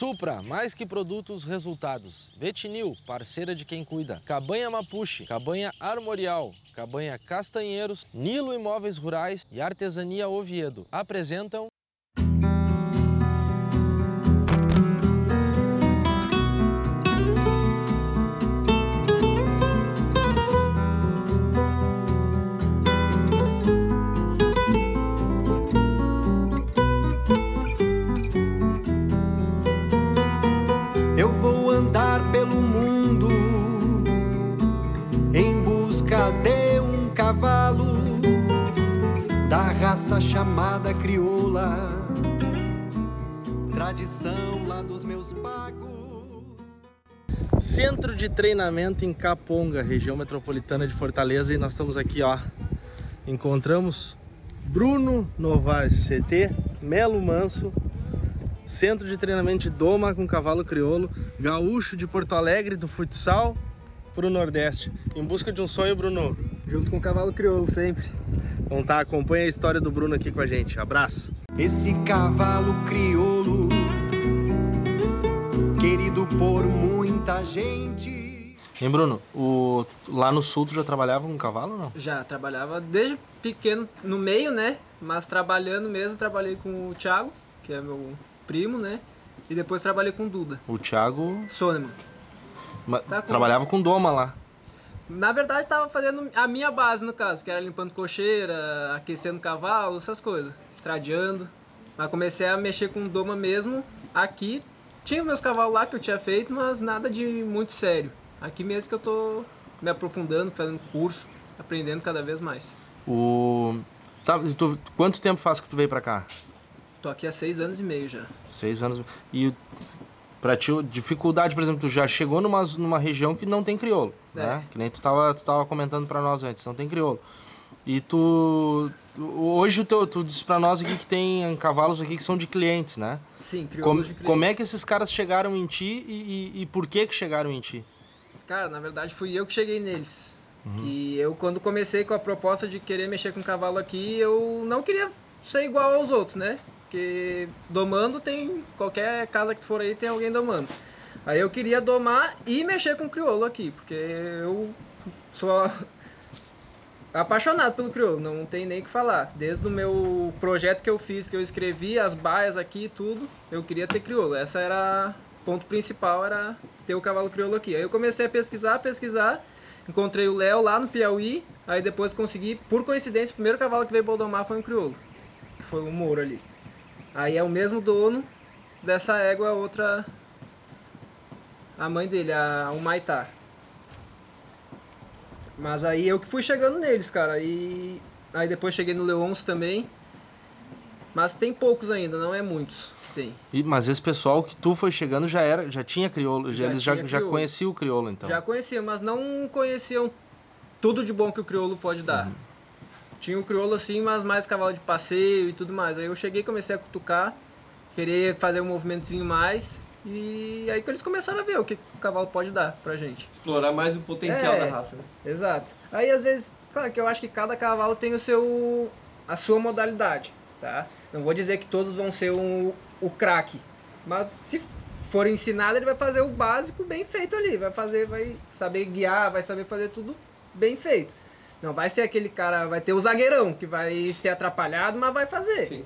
Supra, mais que produtos, resultados. Vetinil, parceira de quem cuida. Cabanha Mapuche, Cabanha Armorial, Cabanha Castanheiros, Nilo Imóveis Rurais e Artesania Oviedo apresentam da raça chamada crioula, tradição lá dos meus pagos. Centro de Treinamento em Caponga, região metropolitana de Fortaleza, e nós estamos aqui, ó. Encontramos Bruno Novaes, CT, Melo Manso, Centro de Treinamento de Doma com cavalo crioulo, gaúcho de Porto Alegre do futsal para o Nordeste. Em busca de um sonho, Bruno. Junto com o cavalo crioulo, sempre. Então tá, acompanha a história do Bruno aqui com a gente. Abraço. Esse cavalo crioulo, querido por muita gente. Hein, Bruno? O... Lá no sul tu já trabalhava com cavalo ou não? Já trabalhava desde pequeno no meio, né? Mas trabalhando mesmo, trabalhei com o Thiago, que é meu primo, né? E depois trabalhei com o Duda. O Thiago Soneman. Tá com- trabalhava com Doma lá. Na verdade, tava fazendo a minha base, no caso, que era limpando cocheira, aquecendo cavalo, essas coisas. Estradeando. Mas comecei a mexer com doma mesmo aqui. Tinha meus cavalos lá que eu tinha feito, mas nada de muito sério. Aqui mesmo que eu tô me aprofundando, fazendo curso, aprendendo cada vez mais. O... Tá, e tu- quanto tempo faz que tu veio pra cá? Tô aqui há seis anos e meio já. Seis anos. E pra ti, dificuldade, por exemplo, tu já chegou numa, numa região que não tem crioulo, É. né? Que nem tu tava, tu tava comentando pra nós antes, não tem crioulo. E tu... tu- Hoje o teu, tu disse pra nós aqui que tem cavalos aqui que são de clientes, né? Sim, Como, crioulos de crioulo. como é que esses caras chegaram em ti e, e- e por que que chegaram em ti? Cara, na verdade fui eu que cheguei neles. Que eu, quando comecei com a proposta de querer mexer com cavalo aqui, eu não queria ser igual aos outros, né? Porque domando tem. Qualquer casa que tu for aí tem alguém domando. Aí eu queria domar e mexer com crioulo aqui, porque eu sou apaixonado pelo crioulo, não tem nem o que falar. Desde o meu projeto que eu fiz, que eu escrevi as baias aqui e tudo, eu queria ter crioulo. Essa era ponto principal, era ter o cavalo crioulo aqui. Aí eu comecei a pesquisar, pesquisar, encontrei o Léo lá no Piauí, aí depois consegui, por coincidência, o primeiro cavalo que veio boldomar foi um crioulo, que foi o Mouro ali. Aí é o mesmo dono dessa égua, a outra a mãe dele, a, o Maitá. Mas aí eu que fui chegando neles, cara. E aí depois cheguei no Leons também. Mas tem poucos ainda, não é muitos. Tem. E, mas esse pessoal que tu foi chegando já era, já tinha crioulo, já, eles já, já conheciam o crioulo então. Já conheciam, mas não conheciam tudo de bom que o crioulo pode dar. Uhum. Tinha o crioulo assim, mas mais cavalo de passeio e tudo mais. Aí eu cheguei, comecei a cutucar, querer fazer um movimentozinho mais. E aí que eles começaram a ver o que o cavalo pode dar pra gente. Explorar mais o potencial É. da raça, né? Exato. Aí às vezes, claro que eu acho que cada cavalo tem o seu a sua modalidade, tá? Não vou dizer que todos vão ser um, o craque, mas se for ensinado, ele vai fazer o básico bem feito ali, vai fazer, vai saber guiar, vai saber fazer tudo bem feito. Não vai ser aquele cara, vai ter o zagueirão que vai ser atrapalhado, mas vai fazer. Sim.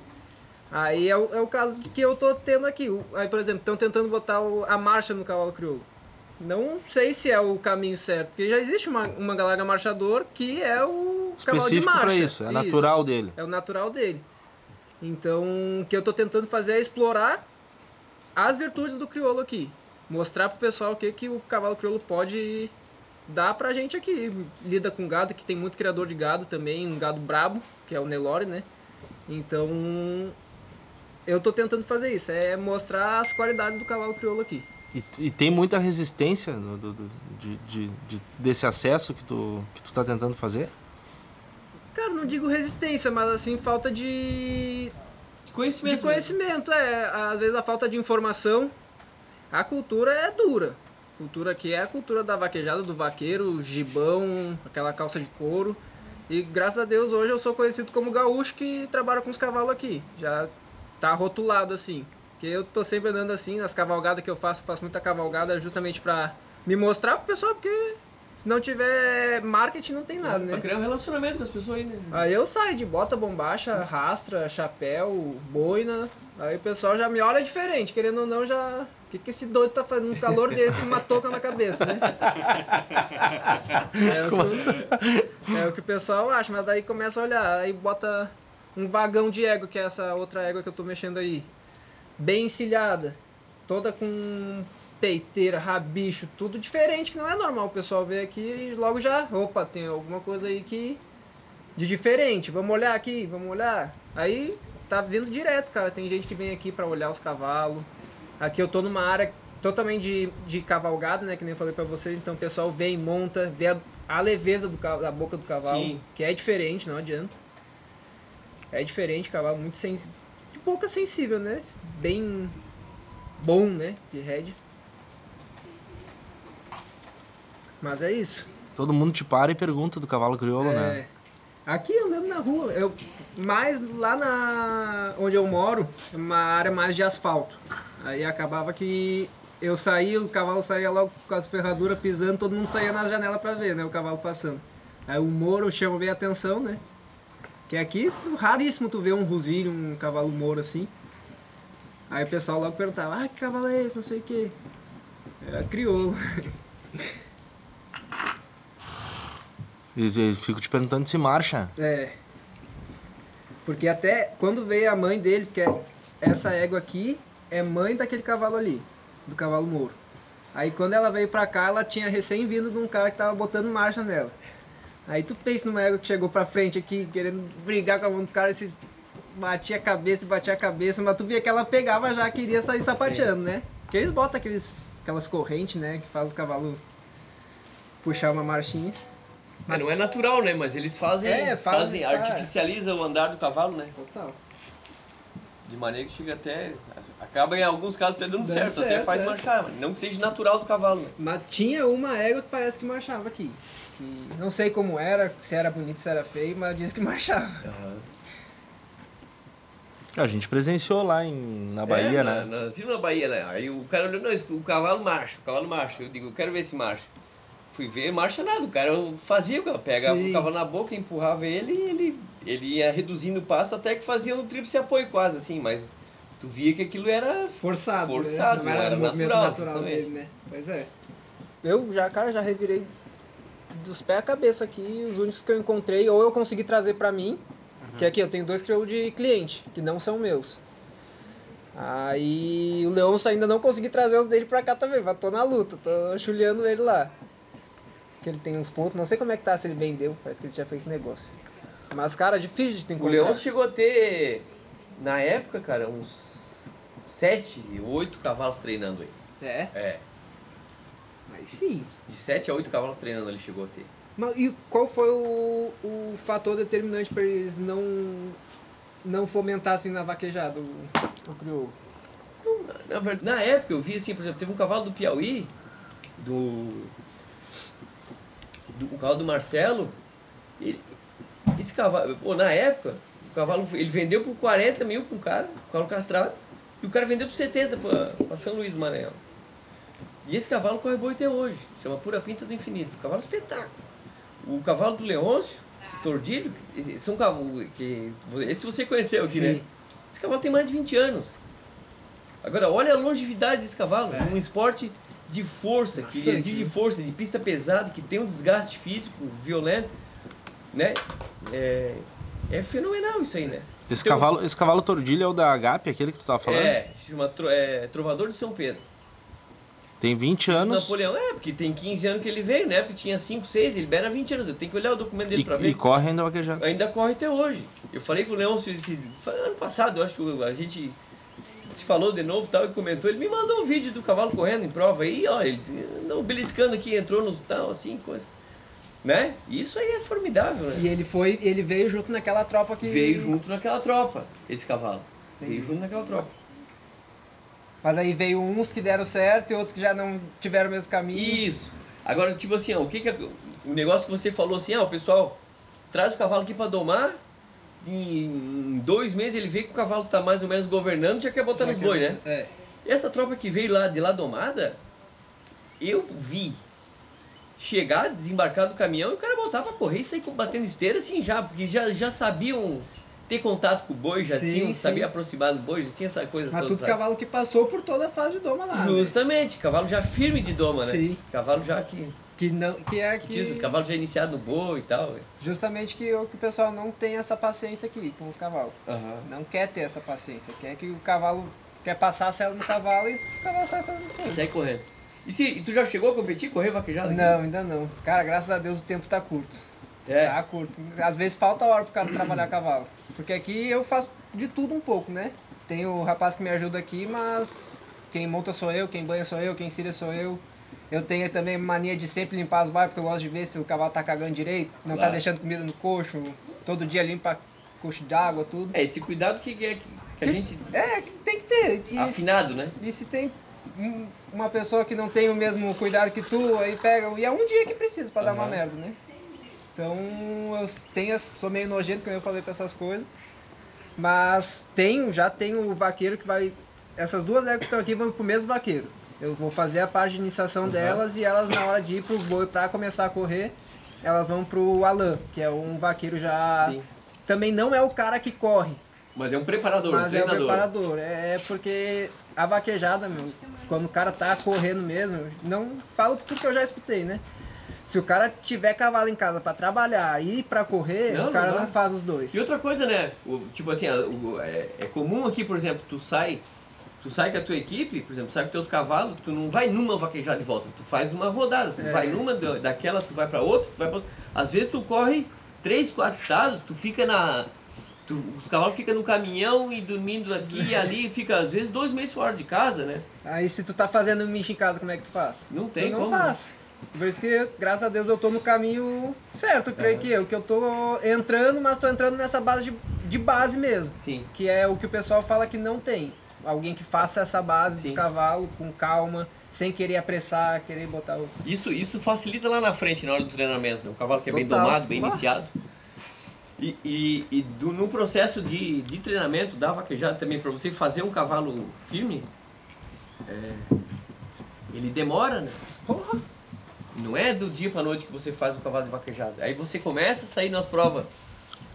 Aí é o, é o caso que eu tô tendo aqui. Aí, por exemplo, estão tentando botar o- a marcha no cavalo crioulo. Não sei se é o caminho certo, porque já existe uma, uma galega marchador que é o cavalo de Específico marcha. para isso, é natural dele. É o natural dele. Então, o que eu tô tentando fazer é explorar as virtudes do crioulo aqui. Mostrar pro pessoal o que, que o cavalo crioulo pode dar pra gente aqui. Lida com gado, que tem muito criador de gado também, um gado brabo, que é o Nelore, né? Então, eu tô tentando fazer isso, é mostrar as qualidades do cavalo crioulo aqui. E, e tem muita resistência no- do- do- de, de- de- desse acesso que tu, que tu tá tentando fazer? Cara, não digo resistência, mas assim, falta de Conhecimento. De conhecimento, é. Às vezes a falta de informação. A cultura é dura. Cultura aqui é a cultura da vaquejada, do vaqueiro, gibão, aquela calça de couro. E graças a Deus hoje eu sou conhecido como gaúcho que trabalha com os cavalos aqui. Já tá rotulado assim. Porque eu tô sempre andando assim, nas cavalgadas que eu faço, eu faço muita cavalgada justamente pra me mostrar pro pessoal, porque se não tiver marketing não tem nada, Pra né? criar um relacionamento com as pessoas aí, né? Aí eu saio de bota, bombacha, rastra, chapéu, boina. Aí o pessoal já me olha diferente, querendo ou não, já. O que, que esse doido tá fazendo um calor desse com uma touca na cabeça, né? É o, que, é o que o pessoal acha, mas daí começa a olhar, aí bota um vagão de égua, que é essa outra égua que eu tô mexendo aí. Bem encilhada, toda com peiteira, rabicho, tudo diferente, que não é normal o pessoal ver aqui e logo já, opa, tem alguma coisa aí que de diferente. Vamos olhar aqui, vamos olhar. Aí tá vindo direto, cara. Tem gente que vem aqui pra olhar os cavalos. Aqui eu tô numa área totalmente de, de cavalgada, né? Que nem eu falei pra vocês. Então o pessoal vem, monta, vê a, a leveza do, da boca do cavalo. Sim. Que é diferente, não adianta. É diferente, cavalo muito sensível. De boca sensível, né? Bem bom, né? De head. Mas é isso. Todo mundo te para e pergunta do cavalo crioulo, né? É. Aqui andando na rua, eu mais lá na onde eu moro, é uma área mais de asfalto. Aí acabava que eu saía, o cavalo saía logo com as ferraduras pisando, todo mundo saía na janela pra ver, né, o cavalo passando. Aí o moro chama bem a atenção, né? Que aqui raríssimo tu ver um rosilho, um cavalo moro assim. Aí o pessoal logo perguntava: "Ah, que cavalo é esse?", não sei o quê. Era crioulo. E e fico te perguntando se marcha. É. Porque até quando veio a mãe dele, porque essa égua aqui é mãe daquele cavalo ali, do cavalo mouro. Aí quando ela veio pra cá, ela tinha recém vindo de um cara que tava botando marcha nela. Aí tu pensa numa égua que chegou pra frente aqui, querendo brigar com a mão do cara, esses batia a cabeça e batia a cabeça, mas tu via que ela pegava já, queria sair sapateando, né? Porque eles botam aqueles, aquelas correntes, né, que faz o cavalo puxar uma marchinha. Mas não é natural, né? Mas eles fazem, É, fazem, fazem, o andar do cavalo, né? Total. De maneira que chega até. Acaba em alguns casos até dando, Dando certo, até certo, faz é. marchar, não que seja natural do cavalo, né? Mas tinha uma égua que parece que marchava aqui. Que não sei como era, se era bonito, se era feio, mas diz que marchava. A gente presenciou lá em, na Bahia, é, né? Na, na, na Bahia, né? Aí o cara olhou, não, o cavalo marcha, o cavalo marcha. Eu digo, eu quero ver esse marcha. Fui ver, marcha nada. O cara fazia, o cara pegava Sim. o cavalo na boca, empurrava ele e ele, ele ia reduzindo o passo até que fazia um tríplice apoio quase, assim, mas tu via que aquilo era Forçado. Forçado, né? não era movimento natural, natural dele, né? Pois é. Eu já, cara, já revirei dos pés à cabeça aqui. Os únicos que eu encontrei, ou eu consegui trazer pra mim, que aqui eu tenho dois crioulos de cliente, que não são meus. Aí o Leôncio ainda não consegui trazer os dele pra cá também, mas tô na luta, tô chuleando ele lá. Que ele tem uns pontos, não sei como é que tá, se ele vendeu, parece que ele tinha feito negócio. Mas, cara, difícil de tu O encontrar. Leão chegou a ter, na época, cara, uns sete, oito cavalos treinando aí. É, É, aí sim. de sete a oito cavalos treinando ele chegou a ter. Mas e qual foi o, o fator determinante para eles não não fomentassem na vaquejada o, o crioulo? Na, verdade, na época eu vi assim, por exemplo, teve um cavalo do Piauí, do. do o cavalo do Marcelo. Ele, esse cavalo, pô, na época, o cavalo ele vendeu por 40 mil para um cara, o cavalo castrado, e o cara vendeu por 70 para São Luís do Maranhão. E esse cavalo corre boi até hoje, chama Pura Pinta do Infinito, cavalo espetáculo. O cavalo do Leôncio, Tordilho, esse- são cavalos que. Esse você conheceu aqui, né? Sim. Esse cavalo tem mais de 20 anos. Agora, olha a longevidade desse cavalo. Um esporte de força, que Bastante, exige né? força, de pista pesada, que tem um desgaste físico violento, né? É, é fenomenal isso aí, né? Esse, Então, cavalo, esse cavalo tordilho é o da Agape, aquele que tu tava falando? É, chama é, Trovador de São Pedro. Tem 20 anos Napoleão, é, porque tem 15 anos que ele veio, né? Porque tinha 5, 6, ele era 20 anos. Eu tenho que olhar o documento dele pra e, ver. e corre ainda vaquejado. ainda corre até hoje. Eu falei com o Leão esse- ano passado, eu acho que a gente se falou de novo e tal, e comentou, ele me mandou um vídeo do cavalo correndo em prova aí, ó, ele andou beliscando aqui, entrou no tal, assim, coisa. Né? Isso aí é formidável, né? E ele foi, ele veio junto naquela tropa que Veio junto naquela tropa, esse cavalo. Veio Entendi. junto naquela tropa. Mas aí veio uns que deram certo e outros que já não tiveram o mesmo caminho. Isso. Agora, tipo assim, ó, o que que é, o negócio que você falou assim, o pessoal traz o cavalo aqui pra domar, em dois meses ele vê que o cavalo tá mais ou menos governando, já quer botar nos boi, né? É. Essa tropa que veio lá de lá domada, eu vi chegar, desembarcar do caminhão e o cara voltar pra correr e sair batendo esteira assim já, porque já, já sabiam ter contato com o boi, já Sim, tinham, sim. sabia aproximar do boi, já tinha essa coisa Mas toda. tudo sabe? cavalo que passou por toda a fase de doma lá. né? Justamente, cavalo já firme de doma, né? Sim. Cavalo já que. Que, não, que é que. que... Cavalo já iniciado no boi e tal. Justamente que o, que o pessoal não tem essa paciência aqui com os cavalos. Aham. Não quer ter essa paciência. Quer que o cavalo. Quer passar a cela no cavalo e o cavalo sai fazendo coisa. Sai correndo. E, se, tu já chegou a competir, correr vaquejada? aqui? Não, ainda não. Cara, graças a Deus o tempo tá curto. É. Tá curto. Às vezes falta hora pro cara trabalhar cavalo. Porque aqui eu faço de tudo um pouco, né? Tem o rapaz que me ajuda aqui, mas quem monta sou eu, quem banha sou eu, quem ensina sou eu. Eu tenho também mania de sempre limpar as vaias, porque eu gosto de ver se o cavalo tá cagando direito, não tá Claro. deixando comida no coxo, todo dia limpa coxo d'água, tudo. É, esse cuidado que, que, que a gente. É, que tem que ter. E, Afinado, né? e se tem uma pessoa que não tem o mesmo cuidado que tu, aí pega. E é um dia que precisa pra dar uma merda, né? Então eu tenho, sou meio nojento quando eu falei pra essas coisas. Mas tenho, já tenho o vaqueiro que vai. Essas duas éguas que estão aqui vão pro mesmo vaqueiro. Eu vou fazer a parte de iniciação delas e elas na hora de ir pro boi pra começar a correr, elas vão pro Alan, que é um vaqueiro já. Sim. Também não é o cara que corre, Mas é um preparador, um mas é o treinador. preparador. É porque a vaquejada, meu, quando o cara tá correndo mesmo, não falo porque eu já escutei, né? Se o cara tiver cavalo em casa pra trabalhar e pra correr, Não, o cara não não, faz os dois. E outra coisa, né? O- tipo assim, o- é, é comum aqui, por exemplo, tu sai, tu sai com a tua equipe, por exemplo, sai com teus cavalos, tu não vai numa vaquejada de volta, tu faz uma rodada, tu É. vai numa, da- daquela tu vai pra outra, tu vai pra outra. Às vezes tu corre três, quatro estados, tu fica na. Tu- os cavalos ficam no caminhão e dormindo aqui e ali, fica às vezes dois meses fora de casa, né? Aí se tu tá fazendo micho em casa, como é que tu faz? Não tem tu não como. faz. Por isso que, graças a Deus, eu tô no caminho certo, creio que eu. Que eu tô entrando, mas tô entrando nessa base de, de base mesmo. Sim. Que é o que o pessoal fala que não tem. Alguém que faça essa base Sim. de cavalo com calma, sem querer apressar, querer botar o. Isso, isso facilita lá na frente, na hora do treinamento. Né? O cavalo que é bem Total. domado, bem Ah. iniciado. E, e, e do- no processo de, de treinamento da vaquejada também, para você fazer um cavalo firme, é, ele demora, né? Porra! Não é do dia para noite que você faz um cavalo de vaquejada. Aí você começa a sair nas provas,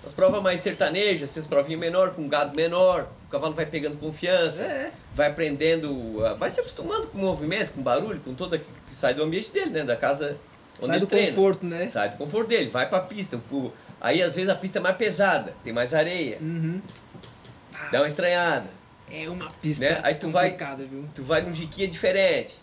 nas provas mais sertanejas, essas provinhas menor, com gado menor, o cavalo vai pegando confiança É. vai aprendendo, vai se acostumando com o movimento, com o barulho, com toda que sai do ambiente dele, né, da casa onde Sai ele do treina. conforto, né? Sai do conforto dele, vai pra pista. o- Aí às vezes a pista é mais pesada, tem mais areia, Uhum. dá uma estranhada. É uma pista Né? Aí tu vai- complicada, viu? Tu vai num jiquinha diferente.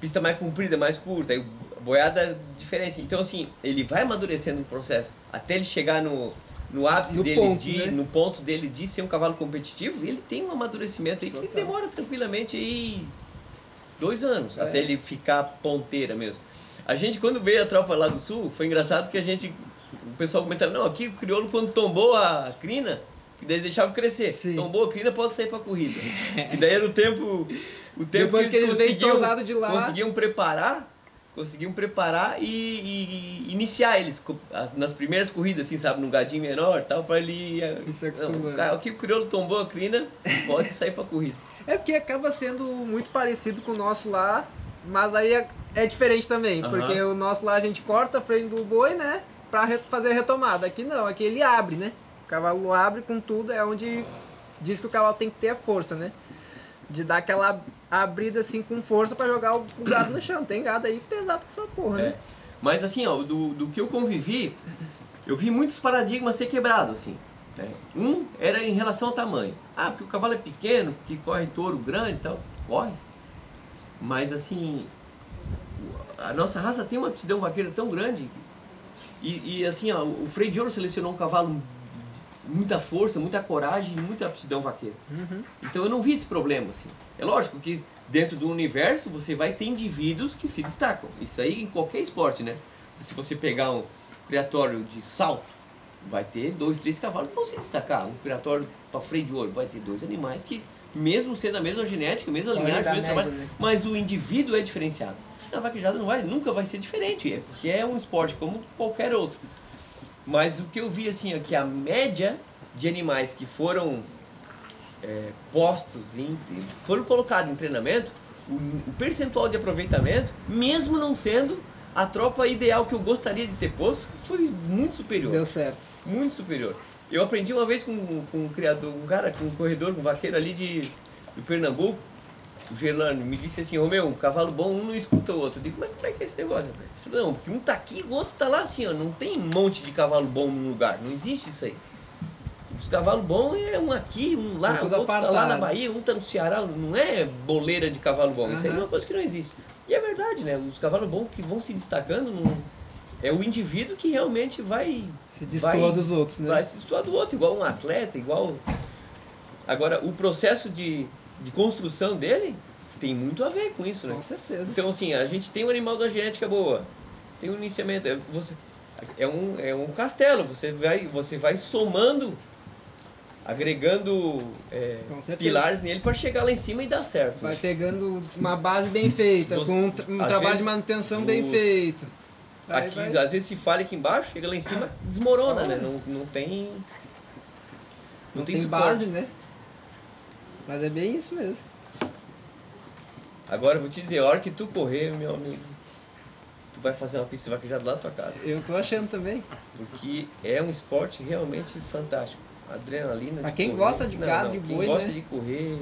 Pista mais comprida, mais curta, aí boiada diferente. Então assim, ele vai amadurecendo no processo até ele chegar no no ápice No dele ponto, de né? no ponto dele de ser um cavalo competitivo, ele tem um amadurecimento aí que Total. demora tranquilamente aí dois anos É. até ele ficar ponteira mesmo. A gente quando veio a tropa lá do sul, foi engraçado que a gente o pessoal comentava, não, aqui o crioulo quando tombou a crina, que daí eles deixavam crescer. Sim. Tombou a crina, pode sair pra corrida. que daí era o tempo o tempo Depois que que eles eles vêm conseguiam, de lá. conseguiam preparar, conseguiam preparar e, e- e iniciar eles nas primeiras corridas, assim, sabe, num gadinho menor, e tal, para ele eh, E não, acostumando. cara, aqui o crioulo tombou a crina, pode sair pra corrida. É porque acaba sendo muito parecido com o nosso lá, mas aí é, é diferente também, Aham. porque o nosso lá a gente corta a frente do boi, né, pra re- fazer a retomada. Aqui não, aqui ele abre, né? O cavalo abre com tudo, é onde diz que o cavalo tem que ter a força, né? De dar aquela abrida assim com força pra jogar o, gado no chão. Tem gado aí pesado que só porra, É. né? Mas assim, ó, do, do que eu convivi, eu vi muitos paradigmas ser quebrados, assim. né? Um era em relação ao tamanho. Ah, porque o cavalo é pequeno, porque corre touro grande e tal. Corre. Mas assim, a nossa raça tem uma aptidão vaqueira tão grande. E, e, assim, ó, o freio de ouro selecionou um cavalo de muita força, muita coragem e muita aptidão vaqueira. Uhum. Então eu não vi esse problema, assim. É lógico que dentro do universo você vai ter indivíduos que se destacam. Isso aí em qualquer esporte, né? Se você pegar um criatório de salto, vai ter dois, três cavalos que vão se destacar. Um criatório para freio de ouro vai ter dois animais que, mesmo sendo a mesma genética, mesma linhagem, mesmo trabalho, né? mas o indivíduo é diferenciado. Na vaquejada não vai, nunca vai ser diferente, é porque é um esporte como qualquer outro. Mas o que eu vi assim é que a média de animais que foram é, postos, em, foram colocados em treinamento, o, o percentual de aproveitamento, mesmo não sendo a tropa ideal que eu gostaria de ter posto, foi muito superior. Deu certo. Muito superior. Eu aprendi uma vez com, com um criador, um cara, com um corredor, um vaqueiro ali de, do Pernambuco, o Gerlano, me disse assim, ô meu, um cavalo bom, um não escuta o outro. Eu digo, mas como é que é esse negócio? Falou, não, porque um tá aqui o outro tá lá assim, ó. Não tem um monte de cavalo bom num lugar. Não existe isso aí. Os cavalos bons é um aqui, um lá, Tá o outro tá lá na Bahia, um tá no Ceará. Não é boleira de cavalo bom. Isso aí é uma coisa que não existe. E é verdade, né? Os cavalos bons que vão se destacando não- é o indivíduo que realmente vai Se destoa Vai- dos outros, né? vai se estudar do outro, igual um atleta, igual. Agora, o processo de, de construção dele tem muito a ver com isso, né? Com certeza. Então, assim, a gente tem um animal da genética boa, tem um iniciamento, é, você, é, um, é um castelo, você vai, você vai somando, agregando é, pilares nele para chegar lá em cima e dar certo. Vai né? pegando uma base bem feita, Você- com um, tra- um trabalho vezes, de manutenção bem os- feito. Aí Aqui, vai- às vezes, se falha aqui embaixo, chega lá em cima, desmorona, né? Não, não tem. Não, tem, tem suporte. base, né? Mas é bem isso mesmo. Agora eu vou te dizer, a hora que tu correr, meu amigo, tu vai fazer uma pista de vaquejada lá na tua casa. Eu tô achando também. Porque é um esporte realmente fantástico. Adrenalina. Pra de quem correr. gosta de gado, de quem boi, gosta né? de correr.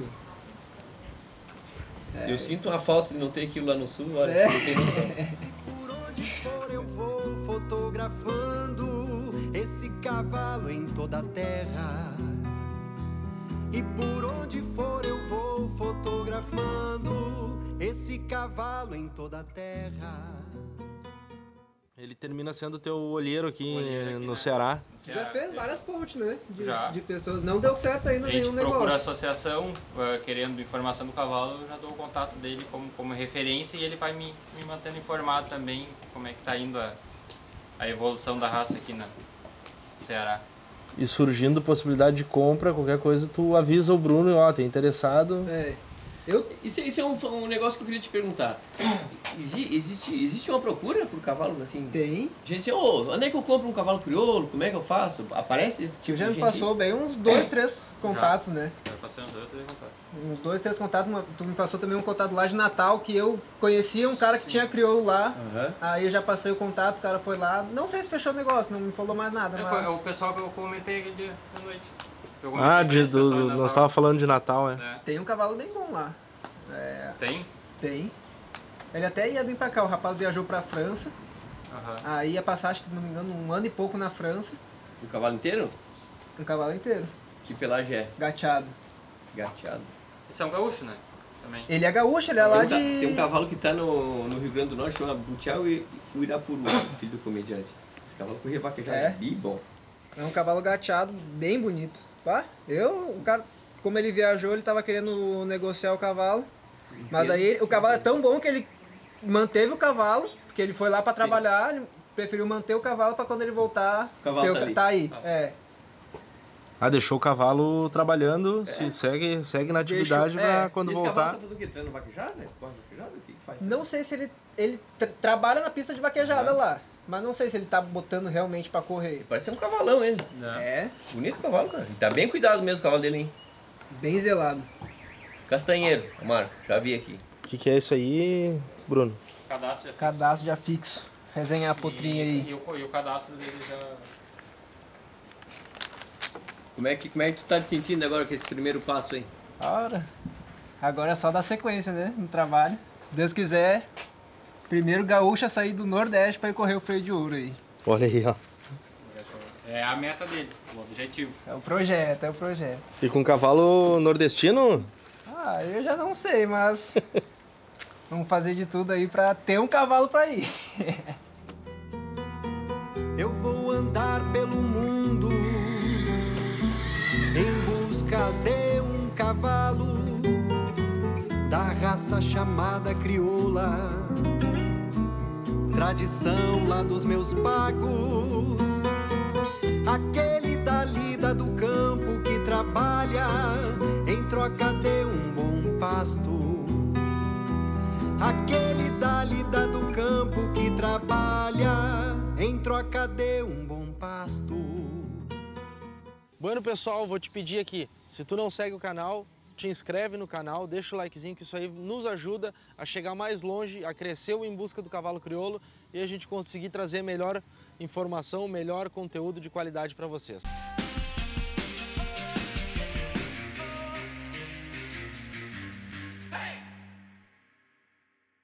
É. Eu sinto uma falta de não ter aquilo lá no sul, olha, É. não tem noção. Por onde for eu vou fotografando esse cavalo em toda a terra. E por onde for eu vou fotografando esse cavalo em toda a terra. Ele termina sendo teu olheiro aqui, Olheiro aqui, no né? Ceará. Já fez várias pontes, né? De, Já. de pessoas. Não deu certo ainda A gente nenhum procura a negócio. associação eh, querendo informação do cavalo, eu já dou o contato dele como, como referência e ele vai me, me mantendo informado também como é que está indo a, a evolução da raça aqui no Ceará. E surgindo possibilidade de compra, qualquer coisa, tu avisa o Bruno, ó, tem interessado. É. Eu, Isso, isso é um, um negócio que eu queria te perguntar. Exi- existe, existe uma procura por cavalo assim? tem. Gente, ô, onde é que eu compro um cavalo crioulo? Como é que eu faço? Aparece esse tipo já de me gente? passou bem uns dois, três contatos, né? Já passei uns dois, três contatos. Uns dois, três contatos. Tu me passou também um contato lá de Natal que eu conhecia um cara que tinha crioulo lá. Aham. Aí eu já passei o contato, o cara foi lá. Não sei se fechou o negócio, não me falou mais nada, É, mas. foi o pessoal que eu comentei aquele dia à noite. Ah, de, do, nós Natal. tava falando de Natal, é. É. Tem um cavalo bem bom lá. Tem? Tem. Ele até ia vir pra cá, o rapaz viajou pra França. Aham. Aí ia passar, acho que não me engano, um ano e pouco na França. O cavalo inteiro? Um cavalo inteiro, Que pelagem é? gateado. Gateado. Esse é um gaúcho, né? Também. Ele é gaúcho, ele é lá um, de. tem um cavalo que tá no, no Rio Grande do Norte, chama Butial e o Irapuru, filho do comediante. Esse cavalo corria vaquejado É? bem bom. É um cavalo gateado, bem bonito. Pá, eu, o cara, como ele viajou, ele tava querendo negociar o cavalo. Mas aí o cavalo é tão bom que ele manteve o cavalo, porque ele foi lá pra trabalhar, ele preferiu manter o cavalo pra quando ele voltar. O cavalo ter tá ca- ali. tá aí. É. Ah, deixou o cavalo trabalhando, se segue, segue na atividade Deixou- pra é, quando Esse voltar. cavalo tá fazendo o quê? Treino vaquejada? Corre vaquejada? O que que faz? Não sei se ele, ele tra- trabalha na pista de vaquejada Uhum. lá. Mas não sei se ele tá botando realmente pra correr. Parece um cavalão ele. É. É, Bonito cavalo, cara. E tá bem cuidado mesmo o cavalo dele, hein? bem zelado. Castanheiro, Marco, já vi aqui. O que, que é isso aí, Bruno? Cadastro já Cadastro de afixo. Resenhar a potrinha aí. E o, e o cadastro dele já. Como é, que, como é que tu tá te sentindo agora com esse primeiro passo aí? Ora, agora é só dar sequência, né? No trabalho. Se Deus quiser, primeiro gaúcho a sair do Nordeste pra ir correr o freio de ouro aí. Olha aí, ó. É a meta dele, o objetivo. É o projeto, é o projeto. E com cavalo nordestino? Ah, eu já não sei, mas vamos fazer de tudo aí pra ter um cavalo pra ir. Eu vou andar pelo mundo em busca de um cavalo da raça chamada crioula. Tradição lá dos meus pagos, aquele da lida do campo que trabalha em troca de um bom pasto. Aquele da lida do campo que trabalha em troca de um bom pasto. Bueno, pessoal, vou te pedir aqui, se tu não segue o canal, te inscreve no canal, deixa o likezinho que isso aí nos ajuda a chegar mais longe, a crescer o Em Busca do Cavalo Crioulo e a gente conseguir trazer melhor informação, melhor conteúdo de qualidade para vocês.